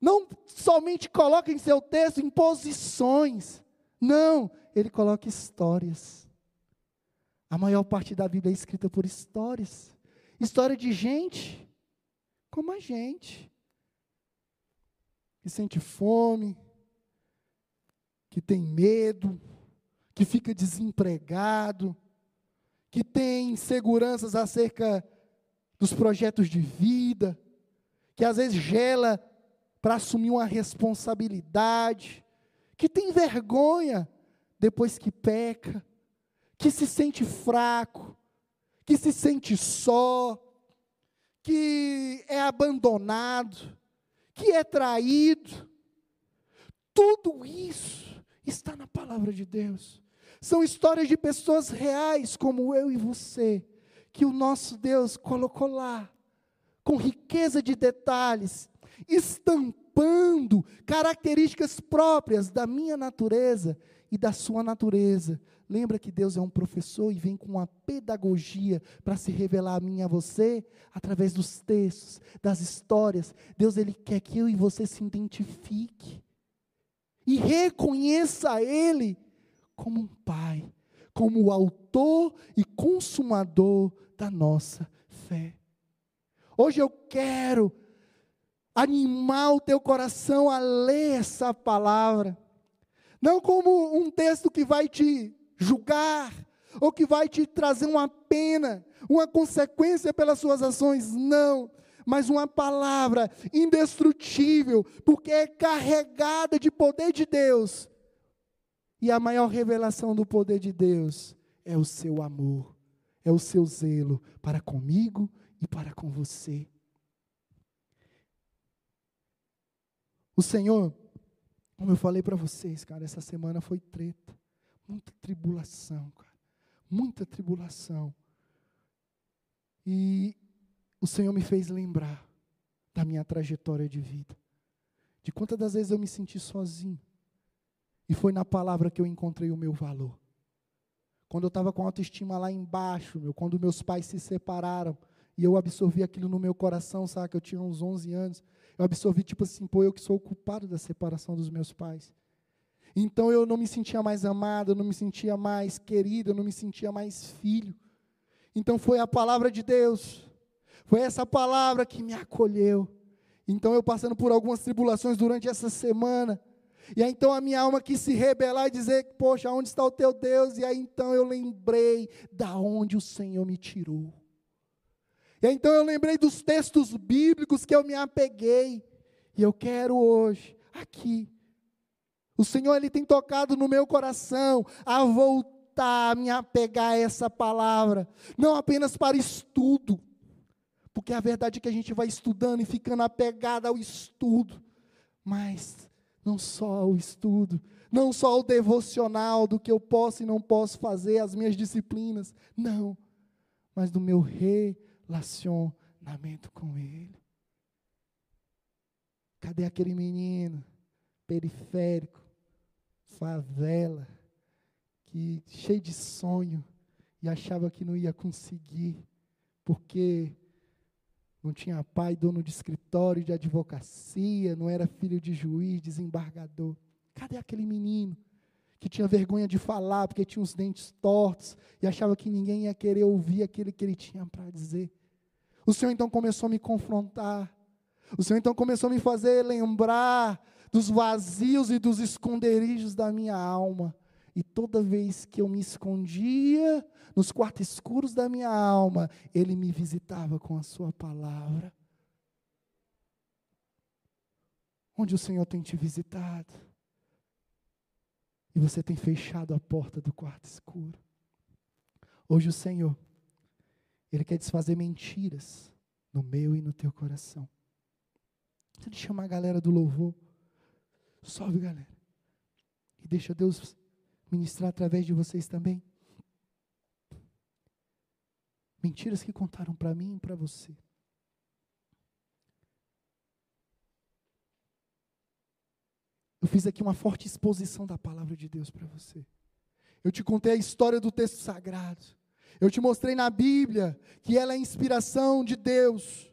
não somente coloca em seu texto imposições, não, ele coloca histórias. A maior parte da Bíblia é escrita por histórias. História de gente como a gente, que sente fome, que tem medo, que fica desempregado, que tem inseguranças acerca dos projetos de vida, que às vezes gela para assumir uma responsabilidade, que tem vergonha depois que peca, que se sente fraco, que se sente só, que é abandonado, que é traído. Tudo isso está na palavra de Deus. São histórias de pessoas reais, como eu e você, que o nosso Deus colocou lá, com riqueza de detalhes, estampando características próprias da minha natureza e da sua natureza, Lembra que Deus é um professor e vem com uma pedagogia para se revelar a mim e a você através dos textos, das histórias. Deus ele quer que eu e você se identifique e reconheça Ele como um pai, como o autor e consumador da nossa fé. Hoje eu quero animar o teu coração a ler essa palavra, não como um texto que vai te julgar, ou que vai te trazer uma pena, uma consequência pelas suas ações, não, mas uma palavra indestrutível, porque é carregada de poder de Deus. E a maior revelação do poder de Deus é o seu amor, é o seu zelo para comigo e para com você. O Senhor, como eu falei para vocês, cara, essa semana foi treta, muita tribulação, cara, muita tribulação. E o Senhor me fez lembrar da minha trajetória de vida, de quantas das vezes eu me senti sozinho, e foi na palavra que eu encontrei o meu valor. Quando eu estava com a autoestima lá embaixo, meu, quando meus pais se separaram, e eu absorvi aquilo no meu coração, sabe, que eu tinha uns 11 anos, eu absorvi tipo assim, pô, eu que sou o culpado da separação dos meus pais. Então eu não me sentia mais amado, eu não me sentia mais querido, eu não me sentia mais filho. Então foi a palavra de Deus, foi essa palavra que me acolheu. Então eu passando por algumas tribulações durante essa semana, e aí então a minha alma quis se rebelar e dizer, poxa, onde está o teu Deus? E aí então eu lembrei da onde o Senhor me tirou. E então eu lembrei dos textos bíblicos que eu me apeguei. E eu quero hoje, aqui, o Senhor ele tem tocado no meu coração a voltar a me apegar a essa palavra, não apenas para estudo, porque a verdade é que a gente vai estudando e ficando apegado ao estudo, mas não só ao estudo, não só ao devocional do que eu posso e não posso fazer, as minhas disciplinas, não, mas do meu rei relacionamento com Ele. Cadê aquele menino periférico, favela, que cheio de sonho e achava que não ia conseguir, porque não tinha pai, dono de escritório de advocacia, não era filho de juiz, desembargador. Cadê aquele menino que tinha vergonha de falar porque tinha os dentes tortos e achava que ninguém ia querer ouvir aquilo que ele tinha para dizer. O Senhor então começou a me confrontar. O Senhor então começou a me fazer lembrar dos vazios e dos esconderijos da minha alma. E toda vez que eu me escondia nos quartos escuros da minha alma, Ele me visitava com a Sua palavra. Onde o Senhor tem te visitado? E você tem fechado a porta do quarto escuro. Hoje o Senhor, Ele quer desfazer mentiras no meu e no teu coração. Deixa eu chamar a galera do louvor. Sobe, galera. E deixa Deus ministrar através de vocês também. Mentiras que contaram para mim e para você. Eu fiz aqui uma forte exposição da palavra de Deus para você. Eu te contei a história do texto sagrado. Eu te mostrei na Bíblia que ela é inspiração de Deus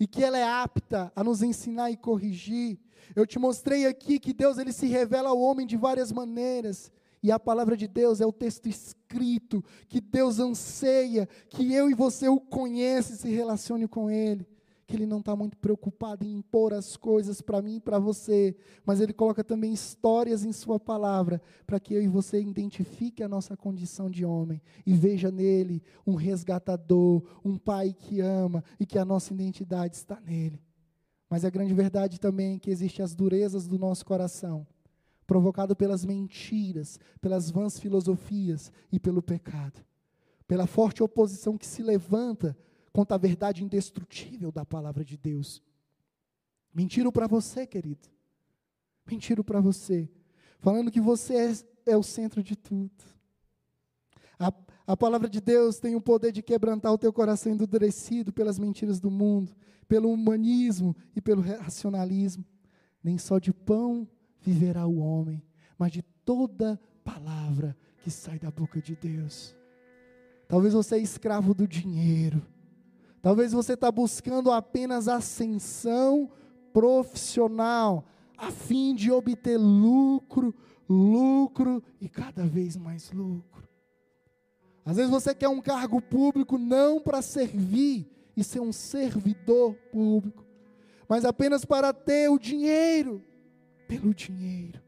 e que ela é apta a nos ensinar e corrigir. Eu te mostrei aqui que Deus ele se revela ao homem de várias maneiras. E a palavra de Deus é o texto escrito que Deus anseia que eu e você o conheça e se relacione com ele que Ele não está muito preocupado em impor as coisas para mim e para você, mas Ele coloca também histórias em Sua palavra, para que eu e você identifique a nossa condição de homem e veja nele um resgatador, um Pai que ama e que a nossa identidade está nele. Mas a grande verdade também é que existem as durezas do nosso coração, provocado pelas mentiras, pelas vãs filosofias e pelo pecado, pela forte oposição que se levanta contra a verdade indestrutível da palavra de Deus. Mentiram para você, querido. Mentiram para você. Falando que você é, é, o centro de tudo. A, a palavra de Deus tem o poder de quebrantar o teu coração endurecido pelas mentiras do mundo, pelo humanismo e pelo racionalismo. Nem só de pão viverá o homem, mas de toda palavra que sai da boca de Deus. Talvez você é escravo do dinheiro, Talvez você está buscando apenas ascensão profissional, a fim de obter lucro lucro e cada vez mais lucro. Às vezes você quer um cargo público não para servir e ser um servidor público, mas apenas para ter o dinheiro pelo dinheiro.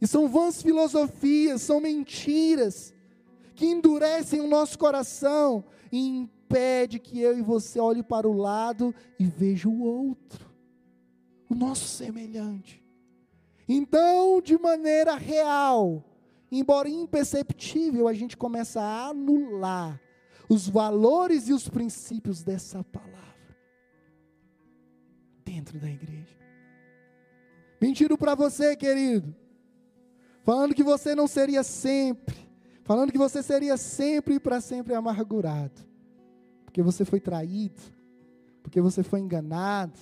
E são vãs filosofias, são mentiras que endurecem o nosso coração e impede que eu e você olhe para o lado e veja o outro, o nosso semelhante. Então, de maneira real, embora imperceptível, a gente começa a anular os valores e os princípios dessa palavra dentro da igreja. Mentiram para você, querido, falando que você não seria sempre, falando que você seria sempre e para sempre amargurado, porque você foi traído, porque você foi enganado,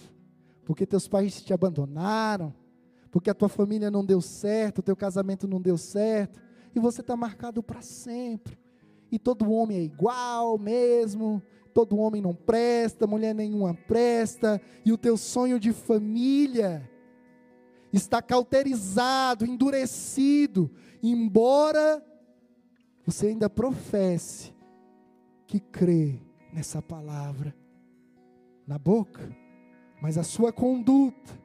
porque teus pais te abandonaram, porque a tua família não deu certo, o teu casamento não deu certo, e você está marcado para sempre. E todo homem é igual mesmo, todo homem não presta, mulher nenhuma presta, e o teu sonho de família está cauterizado, endurecido, embora você ainda professe que crê nessa palavra na boca, mas a sua conduta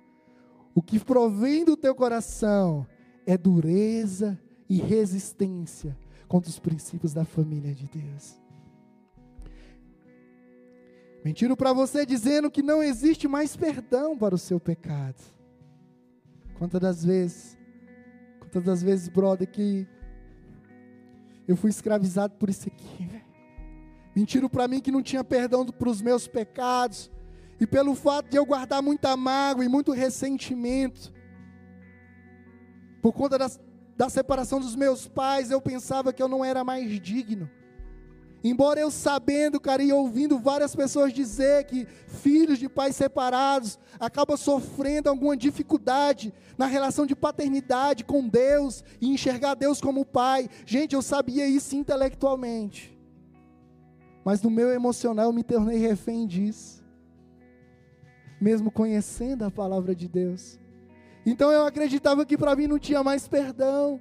o que provém do teu coração é dureza e resistência contra os princípios da família de Deus. Mentiram para você dizendo que não existe mais perdão para o seu pecado. Quantas das vezes, quantas das vezes, brother, que eu fui escravizado por isso aqui. Mentiram para mim que não tinha perdão para os meus pecados, e pelo fato de eu guardar muita mágoa e muito ressentimento, por conta das, da separação dos meus pais, eu pensava que eu não era mais digno. Embora eu sabendo, cara, e ouvindo várias pessoas dizer que filhos de pais separados acabam sofrendo alguma dificuldade na relação de paternidade com Deus e enxergar Deus como pai. Gente, eu sabia isso intelectualmente. Mas no meu emocional eu me tornei refém disso mesmo conhecendo a palavra de Deus. Então eu acreditava que para mim não tinha mais perdão.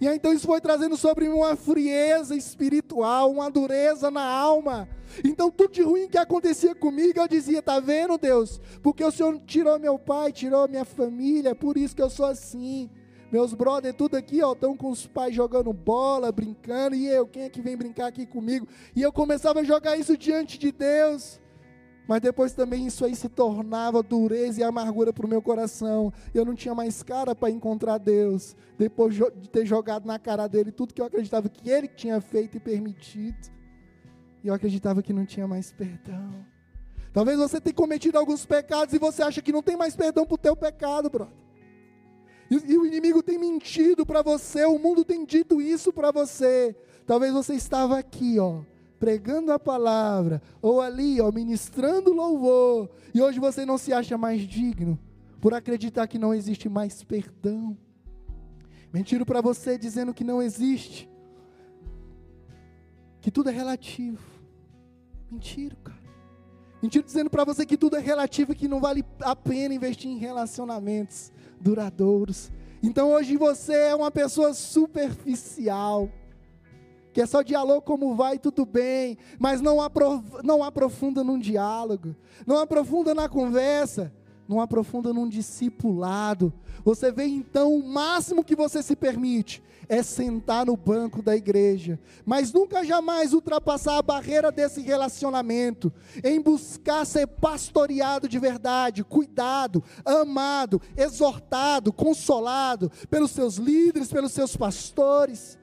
E aí, então isso foi trazendo sobre mim uma frieza espiritual, uma dureza na alma. Então tudo de ruim que acontecia comigo, eu dizia: "Tá vendo, Deus? Porque o Senhor tirou meu pai, tirou minha família, por isso que eu sou assim. Meus brothers tudo aqui, ó, estão com os pais jogando bola, brincando, e eu, quem é que vem brincar aqui comigo? E eu começava a jogar isso diante de Deus. Mas depois também isso aí se tornava dureza e amargura para o meu coração. Eu não tinha mais cara para encontrar Deus. Depois de ter jogado na cara dele tudo que eu acreditava que ele tinha feito e permitido. E eu acreditava que não tinha mais perdão. Talvez você tenha cometido alguns pecados e você acha que não tem mais perdão para o teu pecado, brother. E, e o inimigo tem mentido para você, o mundo tem dito isso para você. Talvez você estava aqui, ó pregando a palavra, ou ali, ó, ministrando louvor, e hoje você não se acha mais digno, por acreditar que não existe mais perdão. Mentiro para você dizendo que não existe, que tudo é relativo. Mentira, cara. Mentira dizendo para você que tudo é relativo e que não vale a pena investir em relacionamentos duradouros. Então hoje você é uma pessoa superficial que é só diálogo como vai, tudo bem, mas não, aprof não aprofunda num diálogo, não aprofunda na conversa, não aprofunda num discipulado. Você vê então o máximo que você se permite é sentar no banco da igreja, mas nunca jamais ultrapassar a barreira desse relacionamento, em buscar ser pastoreado de verdade, cuidado, amado, exortado, consolado pelos seus líderes, pelos seus pastores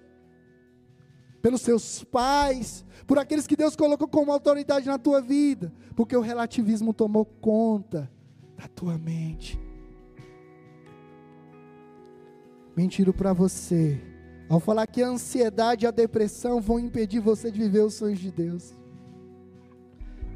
pelos seus pais, por aqueles que Deus colocou como autoridade na tua vida, porque o relativismo tomou conta da tua mente. Mentiro para você, ao falar que a ansiedade e a depressão vão impedir você de viver os sonhos de Deus,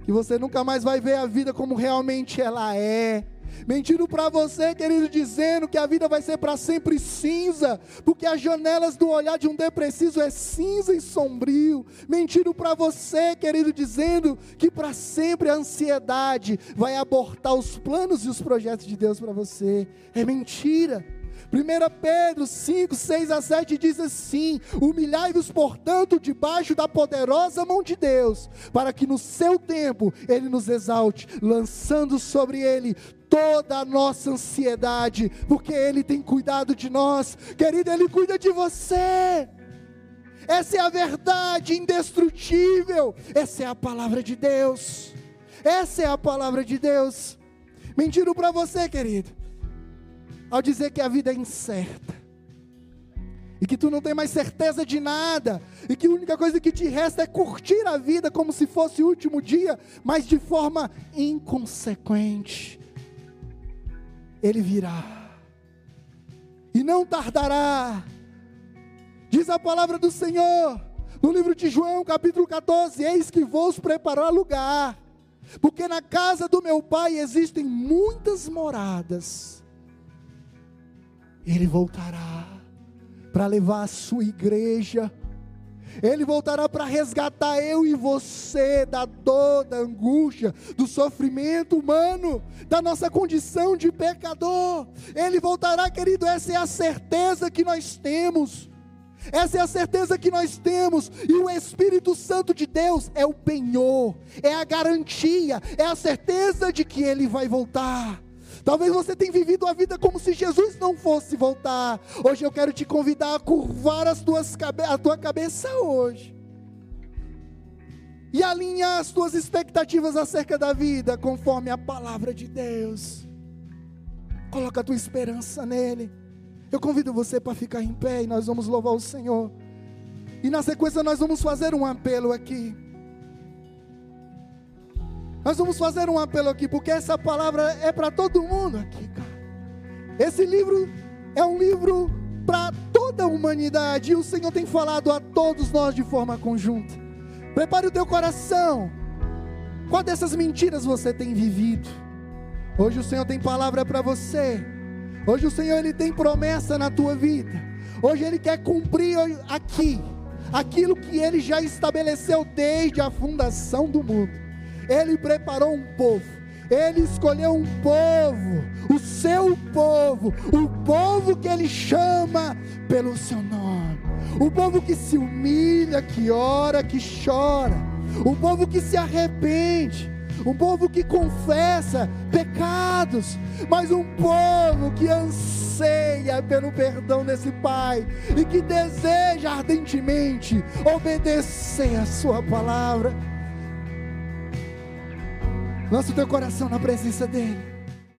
que você nunca mais vai ver a vida como realmente ela é Mentindo para você, querido, dizendo que a vida vai ser para sempre cinza, porque as janelas do olhar de um depressivo é cinza e sombrio. Mentindo para você, querido, dizendo que para sempre a ansiedade vai abortar os planos e os projetos de Deus para você. É mentira. 1 Pedro 5, 6 a 7 diz assim: Humilhai-vos, portanto, debaixo da poderosa mão de Deus, para que no seu tempo ele nos exalte, lançando sobre ele toda a nossa ansiedade, porque ele tem cuidado de nós, querido, ele cuida de você. Essa é a verdade indestrutível, essa é a palavra de Deus. Essa é a palavra de Deus. Mentiram para você, querido ao dizer que a vida é incerta, e que tu não tem mais certeza de nada, e que a única coisa que te resta é curtir a vida como se fosse o último dia, mas de forma inconsequente. Ele virá, e não tardará, diz a palavra do Senhor, no livro de João, capítulo 14: Eis que vou preparar lugar, porque na casa do meu pai existem muitas moradas ele voltará para levar a sua igreja. Ele voltará para resgatar eu e você da dor, da angústia, do sofrimento humano, da nossa condição de pecador. Ele voltará, querido, essa é a certeza que nós temos. Essa é a certeza que nós temos, e o Espírito Santo de Deus é o penhor, é a garantia, é a certeza de que ele vai voltar. Talvez você tenha vivido a vida como se Jesus não fosse voltar. Hoje eu quero te convidar a curvar as tuas a tua cabeça hoje. E alinhar as tuas expectativas acerca da vida conforme a palavra de Deus. Coloca a tua esperança nele. Eu convido você para ficar em pé e nós vamos louvar o Senhor. E na sequência nós vamos fazer um apelo aqui. Nós vamos fazer um apelo aqui, porque essa palavra é para todo mundo aqui, cara. Esse livro é um livro para toda a humanidade, e o Senhor tem falado a todos nós de forma conjunta. Prepare o teu coração. Qual dessas mentiras você tem vivido? Hoje o Senhor tem palavra para você. Hoje o Senhor ele tem promessa na tua vida. Hoje ele quer cumprir aqui aquilo que ele já estabeleceu desde a fundação do mundo. Ele preparou um povo. Ele escolheu um povo, o seu povo, o povo que ele chama pelo seu nome, o povo que se humilha, que ora, que chora, o povo que se arrepende, um povo que confessa pecados, mas um povo que anseia pelo perdão desse Pai e que deseja ardentemente obedecer a Sua palavra. Lança o teu coração na presença dEle.